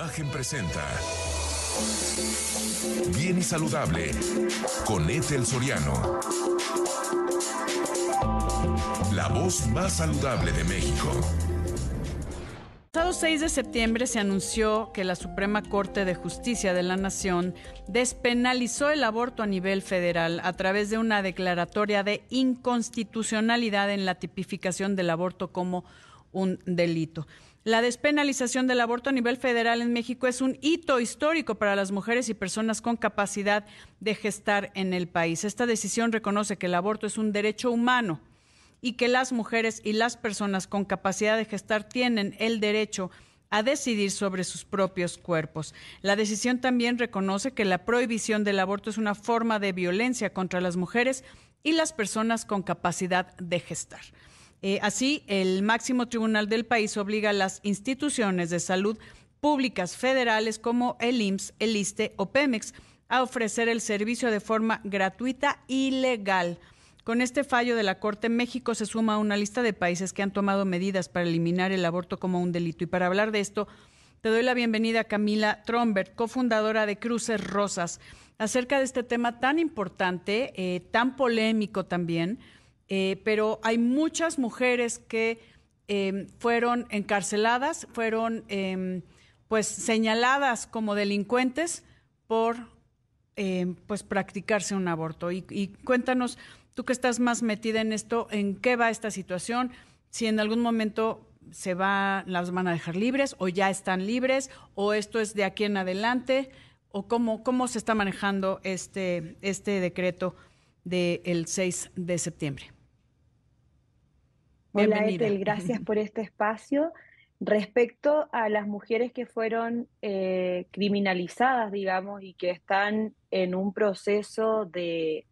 Imagen presenta Bien y Saludable con Ethel Soriano. La voz más saludable de México. El pasado 6 de septiembre se anunció que la Suprema Corte de Justicia de la Nación despenalizó el aborto a nivel federal a través de una declaratoria de inconstitucionalidad en la tipificación del aborto como un delito. La despenalización del aborto a nivel federal en México es un hito histórico para las mujeres y personas con capacidad de gestar en el país. Esta decisión reconoce que el aborto es un derecho humano y que las mujeres y las personas con capacidad de gestar tienen el derecho a decidir sobre sus propios cuerpos. La decisión también reconoce que la prohibición del aborto es una forma de violencia contra las mujeres y las personas con capacidad de gestar. Eh, así, el máximo tribunal del país obliga a las instituciones de salud públicas federales como el IMSS, el ISTE o Pemex a ofrecer el servicio de forma gratuita y legal. Con este fallo de la Corte, México se suma a una lista de países que han tomado medidas para eliminar el aborto como un delito. Y para hablar de esto, te doy la bienvenida a Camila Trombert, cofundadora de Cruces Rosas, acerca de este tema tan importante, eh, tan polémico también, eh, pero hay muchas mujeres que em, fueron encarceladas, fueron em, pues señaladas como delincuentes por em, pues practicarse un aborto. Y, y, cuéntanos, tú que estás más metida en esto, ¿en qué va esta situación? Si en algún momento se va, las van a dejar libres o ya están libres o esto es de aquí en adelante o cómo, cómo se está manejando este, este decreto del 6 de septiembre. Hola Ethel, gracias por este espacio. Respecto a las mujeres que fueron eh, criminalizadas, digamos, y que están en un proceso de,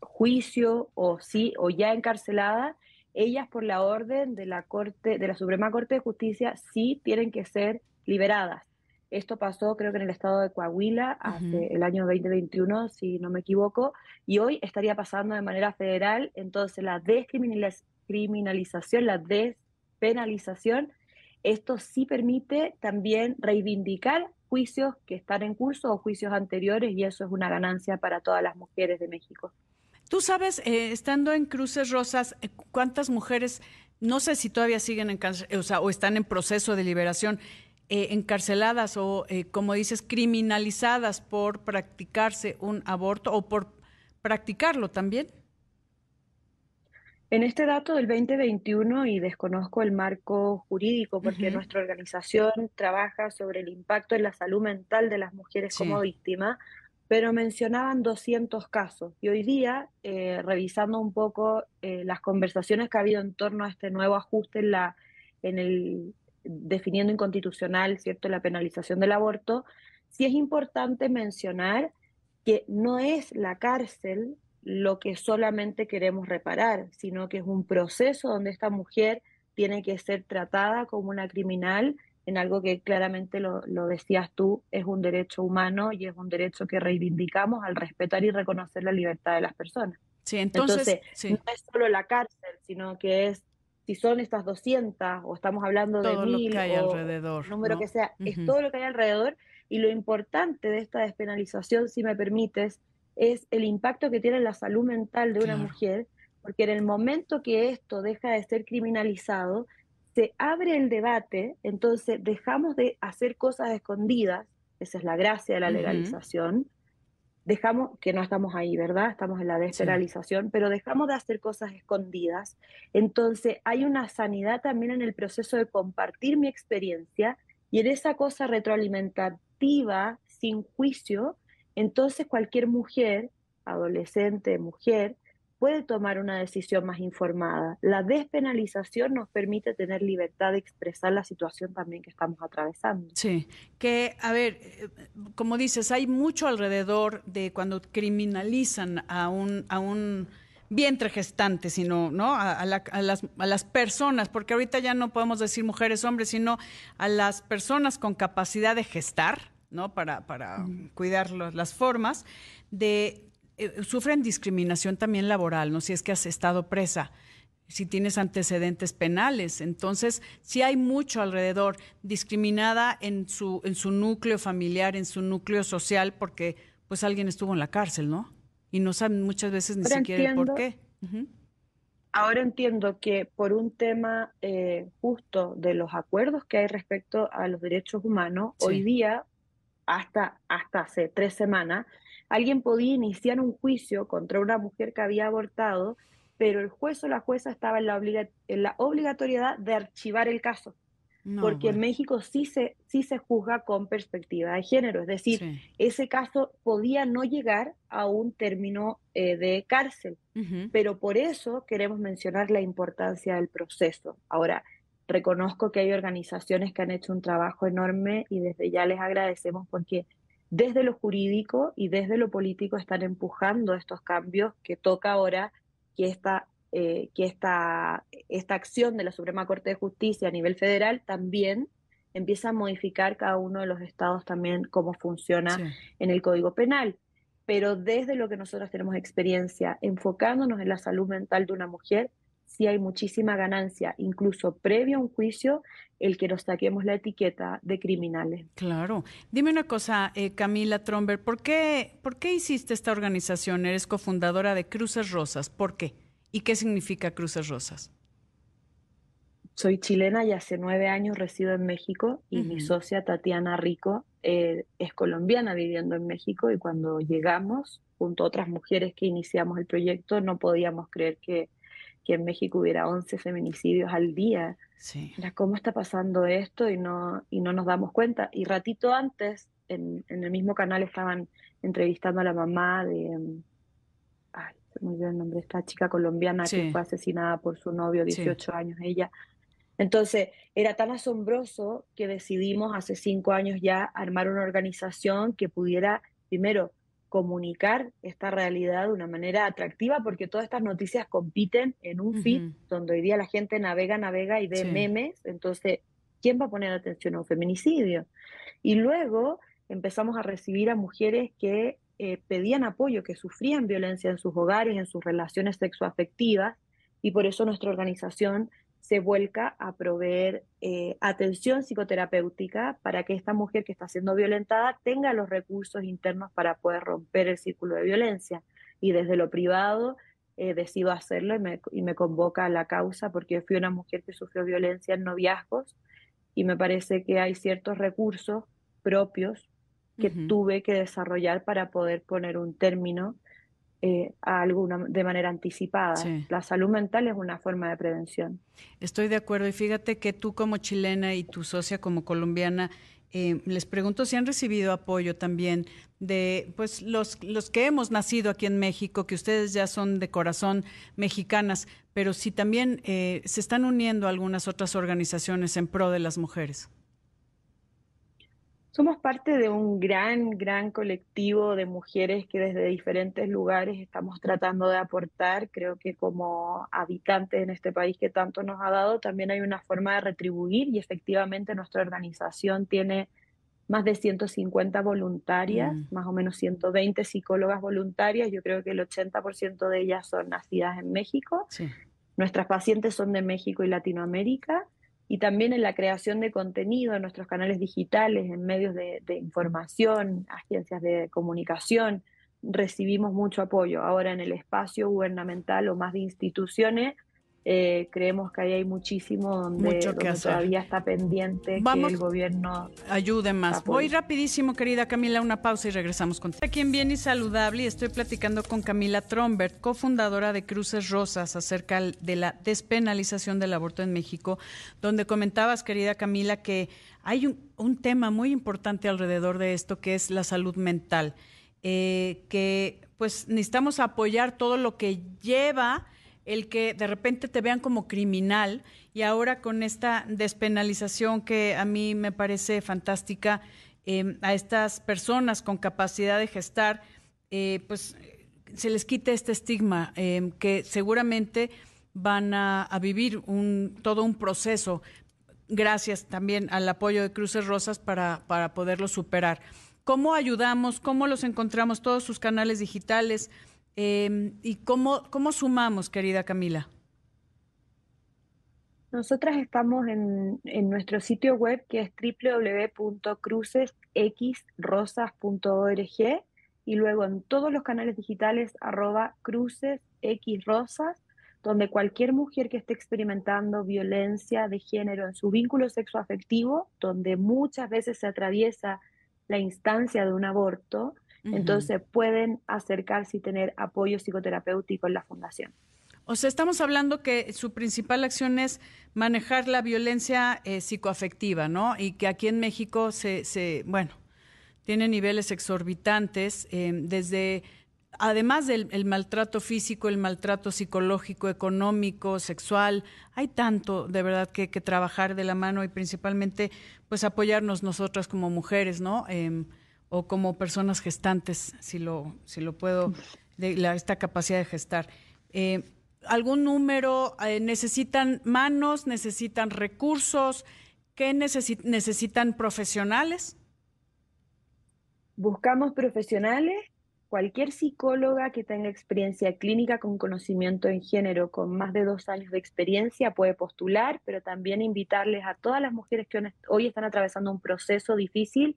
juicio o sí o ya encarceladas, ellas por la orden de la Corte, de la Suprema Corte de Justicia, sí tienen que ser liberadas. Esto pasó creo que en el estado de Coahuila hace el año 2021, si no me equivoco, y hoy estaría pasando de manera federal. Entonces la descriminalización criminalización, la despenalización, esto sí permite también reivindicar juicios que están en curso o juicios anteriores y eso es una ganancia para todas las mujeres de México. Tú sabes, eh, estando en Cruces Rosas, eh, ¿cuántas mujeres, no sé si todavía siguen en, o, sea, o están en proceso de liberación, eh, encarceladas o, como dices, criminalizadas por practicarse un aborto o por practicarlo también? En este dato del 2021, y desconozco el marco jurídico porque nuestra organización trabaja sobre el impacto en la salud mental de las mujeres como víctimas, pero mencionaban 200 casos. Y hoy día, eh, revisando un poco eh, las conversaciones que ha habido en torno a este nuevo ajuste en, la, en el definiendo inconstitucional, ¿cierto?, la penalización del aborto, sí es importante mencionar que no es la cárcel lo que solamente queremos reparar, sino que es un proceso donde esta mujer tiene que ser tratada como una criminal en algo que claramente lo, decías tú, es un derecho humano y es un derecho que reivindicamos al respetar y reconocer la libertad de las personas. Sí, entonces, no es solo la cárcel, sino que es, si son estas 200 o estamos hablando de mil que hay alrededor, número que sea, es todo lo que hay alrededor. Y lo importante de esta despenalización, si me permites, es el impacto que tiene en la salud mental de una mujer, porque en el momento que esto deja de ser criminalizado, se abre el debate, entonces dejamos de hacer cosas escondidas, esa es la gracia de la legalización, dejamos, que no estamos ahí, ¿verdad? Estamos en la despenalización, pero dejamos de hacer cosas escondidas, entonces hay una sanidad también en el proceso de compartir mi experiencia y en esa cosa retroalimentativa, sin juicio, entonces cualquier mujer, adolescente, mujer, puede tomar una decisión más informada. La despenalización nos permite tener libertad de expresar la situación también que estamos atravesando. Sí, que, a ver, eh, como dices, hay mucho alrededor de cuando criminalizan a un, a un vientre gestante, sino ¿no? A, las, a, las, personas, porque ahorita ya no podemos decir mujeres, hombres, sino a las personas con capacidad de gestar, ¿no? Para, para cuidar las formas, de, eh, sufren discriminación también laboral, ¿no? Si es que has estado presa. si tienes antecedentes penales. Entonces, si hay mucho alrededor, discriminada en su, en su núcleo familiar, en su núcleo social, porque pues alguien estuvo en la cárcel, ¿no? Y no saben muchas veces ni siquiera el por qué. Ahora entiendo que por un tema eh, justo de los acuerdos que hay respecto a los derechos humanos, hoy día, hasta, hasta hace tres semanas, alguien podía iniciar un juicio contra una mujer que había abortado, pero el juez o la jueza estaba en la, en la obligatoriedad de archivar el caso. Porque en México sí se, sí se juzga con perspectiva de género, es decir, ese caso podía no llegar a un término eh, de cárcel, pero por eso queremos mencionar la importancia del proceso. Ahora, reconozco que hay organizaciones que han hecho un trabajo enorme y desde ya les agradecemos porque desde lo jurídico y desde lo político están empujando estos cambios que toca ahora que esta eh, que esta, esta acción de la Suprema Corte de Justicia a nivel federal también empieza a modificar cada uno de los estados también cómo funciona en el Código Penal. Pero desde lo que nosotros tenemos experiencia, enfocándonos en la salud mental de una mujer, sí hay muchísima ganancia, incluso previo a un juicio, el que nos saquemos la etiqueta de criminales. Claro. Dime una cosa, eh, Camila Tromber, ¿por qué, ¿por qué hiciste esta organización? Eres cofundadora de Cruces Rosas. ¿Por qué? ¿Y qué significa Cruces Rosas? Soy chilena y hace nueve años resido en México y mi socia Tatiana Rico eh, es colombiana viviendo en México y cuando llegamos, junto a otras mujeres que iniciamos el proyecto, no podíamos creer que, que en México hubiera 11 feminicidios al día. Sí. Era, ¿cómo está pasando esto? Y no, y no nos damos cuenta. Y ratito antes, en, en el mismo canal estaban entrevistando a la mamá de, muy bien el nombre de esta chica colombiana que fue asesinada por su novio, 18 años ella. Entonces, era tan asombroso que decidimos hace cinco años ya armar una organización que pudiera, primero, comunicar esta realidad de una manera atractiva, porque todas estas noticias compiten en un feed donde hoy día la gente navega, navega y ve memes. Entonces, ¿quién va a poner atención a un feminicidio? Y luego empezamos a recibir a mujeres que eh, pedían apoyo, que sufrían violencia en sus hogares, en sus relaciones sexoafectivas, y por eso nuestra organización se vuelca a proveer eh, atención psicoterapéutica para que esta mujer que está siendo violentada tenga los recursos internos para poder romper el círculo de violencia. Y desde lo privado eh, decido hacerlo y me, y me convoca a la causa porque fui una mujer que sufrió violencia en noviazgos y me parece que hay ciertos recursos propios que tuve que desarrollar para poder poner un término eh, a alguna de manera anticipada. La salud mental es una forma de prevención. Estoy de acuerdo y fíjate que tú como chilena y tu socia como colombiana eh, les pregunto si han recibido apoyo también de pues los, los que hemos nacido aquí en México, que ustedes ya son de corazón mexicanas, pero si también eh, se están uniendo algunas otras organizaciones en pro de las mujeres. Somos parte de un gran, gran colectivo de mujeres que desde diferentes lugares estamos tratando de aportar. Creo que como habitantes en este país que tanto nos ha dado, también hay una forma de retribuir y efectivamente nuestra organización tiene más de 150 voluntarias, mm. más o menos 120 psicólogas voluntarias. Yo creo que el 80% de ellas son nacidas en México. Nuestras pacientes son de México y Latinoamérica y también en la creación de contenido en nuestros canales digitales, en medios de, información, agencias de comunicación, recibimos mucho apoyo. Ahora en el espacio gubernamental o más de instituciones, eh, creemos que ahí hay muchísimo donde, todavía está pendiente que el gobierno ayude más. Voy rapidísimo, querida Camila, una pausa y regresamos contigo. Aquí en Bien y Saludable y estoy platicando con Camila Trombert, cofundadora de Cruces Rosas, acerca de la despenalización del aborto en México, donde comentabas, querida Camila, que hay un, tema muy importante alrededor de esto, que es la salud mental, eh, que pues necesitamos apoyar todo lo que lleva el que de repente te vean como criminal y ahora con esta despenalización que a mí me parece fantástica em, a estas personas con capacidad de gestar, eh, pues se les quite este estigma em, que seguramente van a, vivir todo un proceso gracias también al apoyo de Cruces Rosas para, para poderlo superar. ¿Cómo ayudamos? ¿Cómo los encontramos? Todos sus canales digitales, Em, ¿Y cómo, cómo sumamos, querida Camila? Nosotras estamos en, en, nuestro sitio web que es www.crucesxrosas.org y luego en todos los canales digitales arroba crucesxrosas, donde cualquier mujer que esté experimentando violencia de género en su vínculo sexoafectivo, donde muchas veces se atraviesa la instancia de un aborto, entonces pueden acercarse y tener apoyo psicoterapéutico en la fundación. O sea, estamos hablando que su principal acción es manejar la violencia eh, psicoafectiva, ¿no? Y que aquí en México se, se bueno, tiene niveles exorbitantes, eh, desde, además del maltrato físico, el maltrato psicológico, económico, sexual, hay tanto de verdad que, que trabajar de la mano y principalmente, pues apoyarnos nosotras como mujeres, ¿no? Em, o como personas gestantes, si lo, si lo puedo, de esta capacidad de gestar. Eh, algún número? Eh, ¿Necesitan manos? ¿Necesitan recursos? ¿Qué necesitan profesionales? Buscamos profesionales. Cualquier psicóloga que tenga experiencia clínica con conocimiento en género, con más de dos años de experiencia, puede postular, pero también invitarles a todas las mujeres que hoy están atravesando un proceso difícil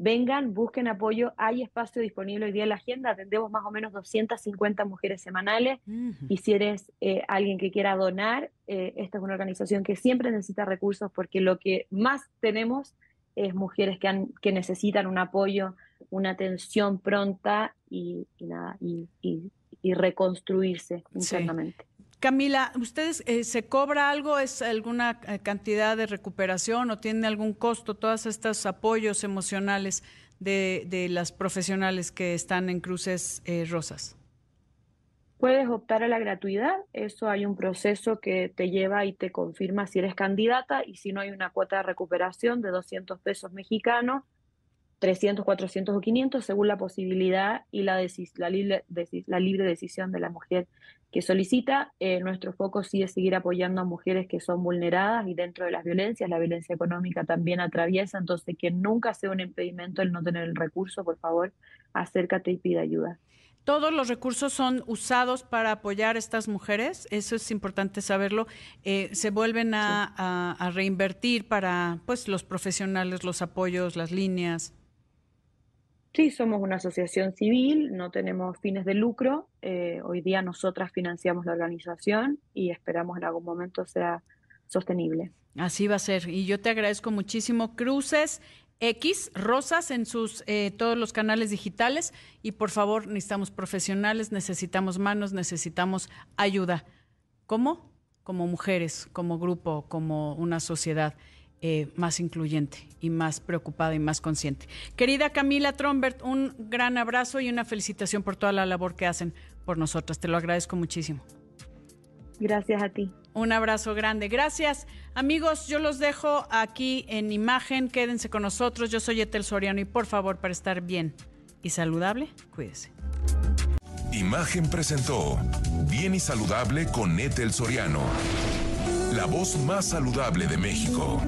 vengan, busquen apoyo, hay espacio disponible hoy día en la agenda, atendemos más o menos 250 mujeres semanales y si eres eh, alguien que quiera donar, eh, esta es una organización que siempre necesita recursos porque lo que más tenemos es mujeres que, han, que necesitan un apoyo, una atención pronta y, nada, y, reconstruirse internamente. Camila, ¿ustedes eh, se cobra algo? ¿Es alguna eh, cantidad de recuperación o tiene algún costo todos estos apoyos emocionales de, las profesionales que están en Cruces eh, Rosas? Puedes optar a la gratuidad, eso hay un proceso que te lleva y te confirma si eres candidata y si no hay una cuota de recuperación de 200 pesos mexicanos 300, 400 o 500 según la posibilidad y la, la, libre, la libre decisión de la mujer que solicita. Eh, nuestro foco sí es seguir apoyando a mujeres que son vulneradas y dentro de las violencias, la violencia económica también atraviesa, entonces que nunca sea un impedimento el no tener el recurso, por favor, acércate y pide ayuda. ¿Todos los recursos son usados para apoyar a estas mujeres? Eso es importante saberlo. Eh, ¿Se vuelven a, a, a reinvertir para pues, los profesionales, los apoyos, las líneas? Sí, somos una asociación civil, no tenemos fines de lucro. Eh, hoy día nosotras financiamos la organización y esperamos en algún momento sea sostenible. Así va a ser. Y yo te agradezco muchísimo. Cruces X, Rosas en sus eh, todos los canales digitales. Y por favor, necesitamos profesionales, necesitamos manos, necesitamos ayuda. ¿Cómo? Como mujeres, como grupo, como una sociedad. Eh, más incluyente y más preocupada y más consciente. Querida Camila Trombert, un gran abrazo y una felicitación por toda la labor que hacen por nosotras. Te lo agradezco muchísimo. Gracias a ti. Un abrazo grande. Gracias. Amigos, yo los dejo aquí en imagen. Quédense con nosotros. Yo soy Etel Soriano y por favor, para estar bien y saludable, cuídese. Imagen presentó Bien y Saludable con Etel Soriano, la voz más saludable de México.